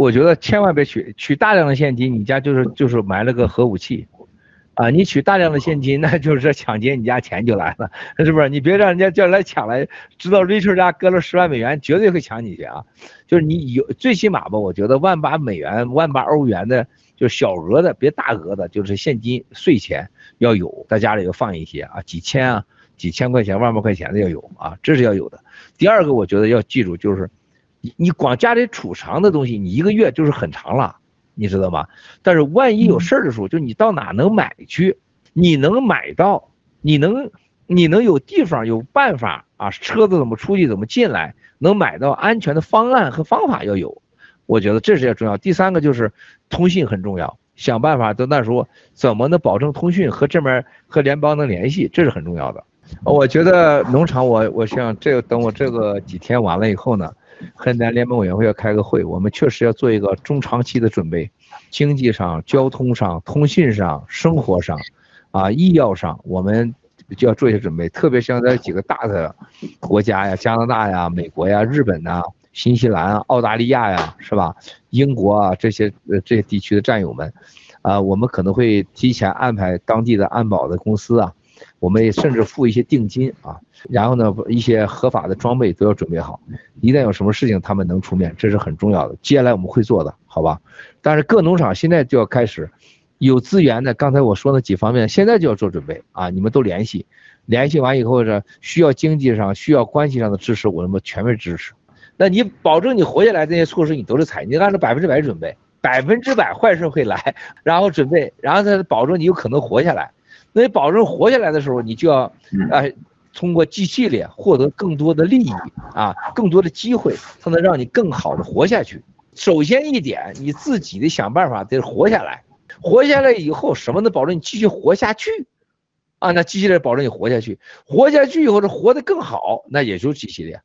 我觉得千万别取取大量的现金，你家就是就是埋了个核武器，啊，你取大量的现金，那就是抢劫你家钱就来了，是不是？你别让人家叫来抢来，知道 Richard 家搁了十万美元，绝对会抢你去啊！就是你有最起码吧，我觉得万把美元、万把欧元的，就是小额的，别大额的，就是现金税钱要有，在家里要放一些啊，几千啊，几千块钱、万把块钱的要有啊，这是要有的。第二个，我觉得要记住就是。你你光家里储藏的东西，你一个月就是很长了，你知道吗？但是万一有事儿的时候，就你到哪能买去？你能买到？你能你能有地方有办法啊？车子怎么出去，怎么进来？能买到安全的方案和方法要有，我觉得这是要重要。第三个就是通信很重要，想办法到那时候怎么能保证通讯和这边和联邦能联系，这是很重要的。我觉得农场我，我我想这个等我这个几天完了以后呢。河南联盟委员会要开个会，我们确实要做一个中长期的准备，经济上、交通上、通信上、生活上，啊，医药上，我们就要做一些准备。特别像在几个大的国家呀，加拿大呀、美国呀、日本呐、新西兰、澳大利亚呀，是吧？英国啊这些这些地区的战友们，啊，我们可能会提前安排当地的安保的公司啊。我们也甚至付一些定金啊，然后呢，一些合法的装备都要准备好，一旦有什么事情，他们能出面，这是很重要的。接下来我们会做的，好吧？但是各农场现在就要开始有资源的，刚才我说的几方面，现在就要做准备啊！你们都联系，联系完以后呢，需要经济上、需要关系上的支持，我们全面支持。那你保证你活下来这些措施，你都是采，你按照百分之百准备，百分之百坏事会来，然后准备，然后再保证你有可能活下来。那你保证活下来的时候，你就要，哎，通过 G 系列获得更多的利益啊，更多的机会，才能让你更好的活下去。首先一点，你自己得想办法得活下来，活下来以后，什么能保证你继续活下去？啊，那机器列保证你活下去，活下去以后是活得更好，那也就是 G 系列。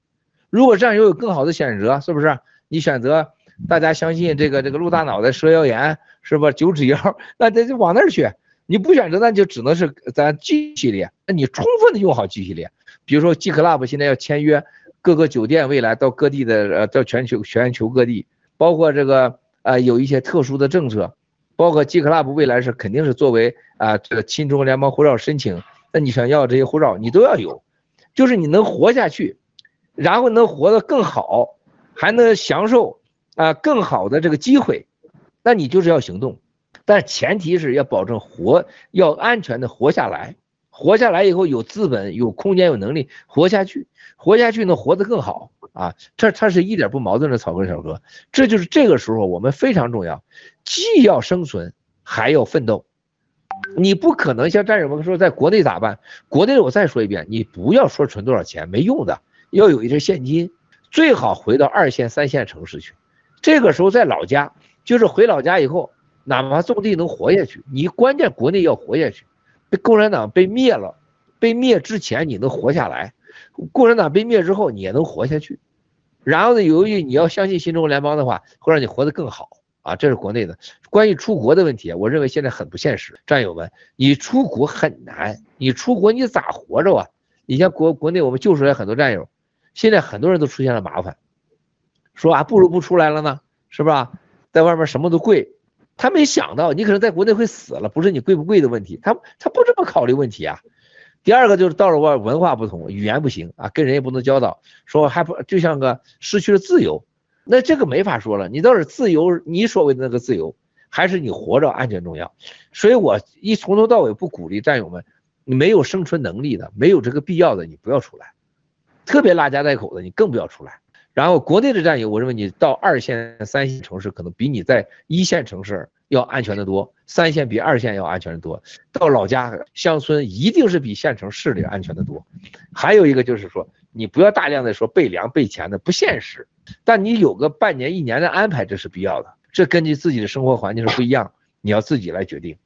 如果这样又有更好的选择，是不是？你选择大家相信这个这个鹿大脑袋蛇腰炎，是不是九指妖？那得就往那儿去。你不选择，那就只能是咱 G 系列。那你充分的用好 G 系列，比如说 G Club 现在要签约各个酒店，未来到各地的呃，到全球全球各地，包括这个呃有一些特殊的政策，包括 G Club 未来是肯定是作为啊这个新中国联邦护照申请，那你想要这些护照，你都要有，就是你能活下去，然后能活得更好，还能享受啊更好的这个机会，那你就是要行动。但前提是要保证活，要安全的活下来，活下来以后有资本、有空间、有能力活下去，活下去能活得更好啊！这它是一点不矛盾的，草根小哥，这就是这个时候我们非常重要，既要生存还要奋斗。你不可能像战友们说，在国内咋办？国内我再说一遍，你不要说存多少钱没用的，要有一些现金，最好回到二线、三线城市去。这个时候在老家，就是回老家以后。哪怕种地能活下去，你关键国内要活下去。被共产党被灭了，被灭之前你能活下来，共产党被灭之后你也能活下去。然后呢，由于你要相信新中国联邦的话，会让你活得更好啊。这是国内的。关于出国的问题，我认为现在很不现实。战友们，你出国很难，你出国你咋活着啊？你像国国内我们救出来很多战友，现在很多人都出现了麻烦，说啊不如不出来了呢，是吧？在外面什么都贵。他没想到你可能在国内会死了，不是你贵不贵的问题，他他不这么考虑问题啊。第二个就是到了外文化不同，语言不行啊，跟人也不能交道，说还不就像个失去了自由，那这个没法说了。你倒是自由，你所谓的那个自由，还是你活着安全重要。所以我一从头到尾不鼓励战友们，你没有生存能力的，没有这个必要的，你不要出来，特别拉家带口的，你更不要出来。然后国内的战友，我认为你到二线、三线城市可能比你在一线城市要安全得多，三线比二线要安全得多。到老家乡村一定是比县城市里安全得多。还有一个就是说，你不要大量的说备粮备钱的不现实，但你有个半年一年的安排这是必要的，这根据自己的生活环境是不一样，你要自己来决定。